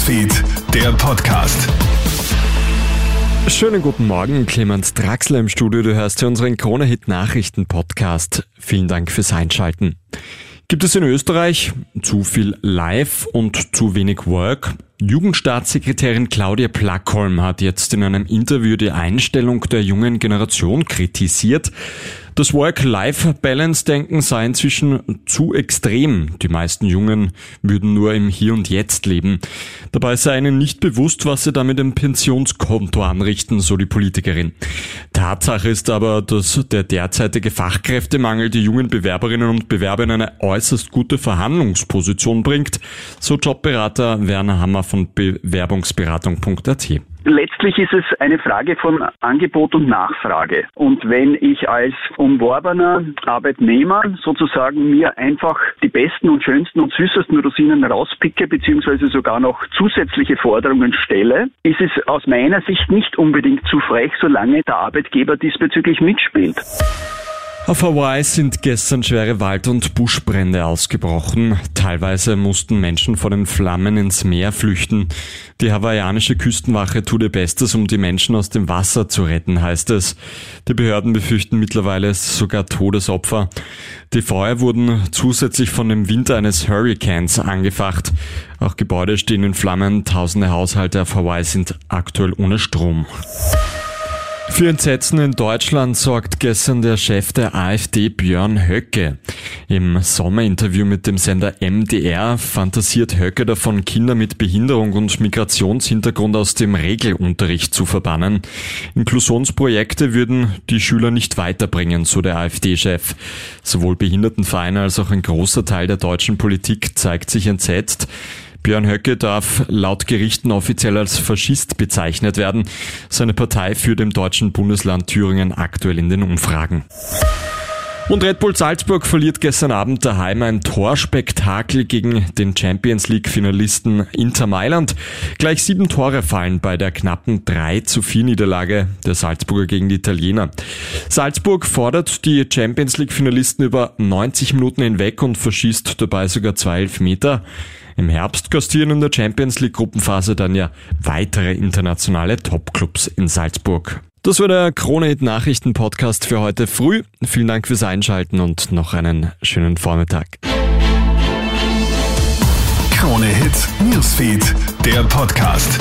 Newsfeed, der Podcast. Schönen guten Morgen, Clemens Draxler im Studio. Du hörst hier unseren Krone-Hit Nachrichten Podcast. Vielen Dank fürs Einschalten. Gibt es in Österreich zu viel Live und zu wenig Work? Jugendstaatssekretärin Claudia Plackholm hat jetzt in einem Interview die Einstellung der jungen Generation kritisiert. Das Work-Life-Balance-Denken sei inzwischen zu extrem. Die meisten Jungen würden nur im Hier und Jetzt leben. Dabei sei ihnen nicht bewusst, was sie damit im Pensionskonto anrichten, so die Politikerin. Tatsache ist aber, dass der derzeitige Fachkräftemangel die jungen Bewerberinnen und Bewerber in eine äußerst gute Verhandlungsposition bringt, so Jobberater Werner Hammer von Bewerbungsberatung.at. Letztlich ist es eine Frage von Angebot und Nachfrage. Und wenn ich als umworbener Arbeitnehmer sozusagen mir einfach die besten und schönsten und süßesten Rosinen rauspicke, beziehungsweise sogar noch zusätzliche Forderungen stelle, ist es aus meiner Sicht nicht unbedingt zu frech, solange der Arbeitgeber diesbezüglich mitspielt. Auf Hawaii sind gestern schwere Wald- und Buschbrände ausgebrochen. Teilweise mussten Menschen vor den Flammen ins Meer flüchten. Die hawaiianische Küstenwache tut ihr Bestes, um die Menschen aus dem Wasser zu retten, heißt es. Die Behörden befürchten mittlerweile sogar Todesopfer. Die Feuer wurden zusätzlich von dem Winter eines Hurricanes angefacht. Auch Gebäude stehen in Flammen. Tausende Haushalte auf Hawaii sind aktuell ohne Strom. Für Entsetzen in Deutschland sorgt gestern der Chef der AfD Björn Höcke. Im Sommerinterview mit dem Sender MDR fantasiert Höcke davon, Kinder mit Behinderung und Migrationshintergrund aus dem Regelunterricht zu verbannen. Inklusionsprojekte würden die Schüler nicht weiterbringen, so der AfD-Chef. Sowohl Behindertenvereine als auch ein großer Teil der deutschen Politik zeigt sich entsetzt. Björn Höcke darf laut Gerichten offiziell als Faschist bezeichnet werden. Seine Partei führt im deutschen Bundesland Thüringen aktuell in den Umfragen. Und Red Bull Salzburg verliert gestern Abend daheim ein Torspektakel gegen den Champions League Finalisten Inter Mailand. Gleich sieben Tore fallen bei der knappen 3 zu 4 Niederlage der Salzburger gegen die Italiener. Salzburg fordert die Champions League Finalisten über 90 Minuten hinweg und verschießt dabei sogar zwei Elfmeter. Im Herbst gastieren in der Champions League Gruppenphase dann ja weitere internationale Topclubs in Salzburg. Das war der Kronehit Nachrichten Podcast für heute früh. Vielen Dank fürs Einschalten und noch einen schönen Vormittag. Krone Hit Newsfeed, der Podcast.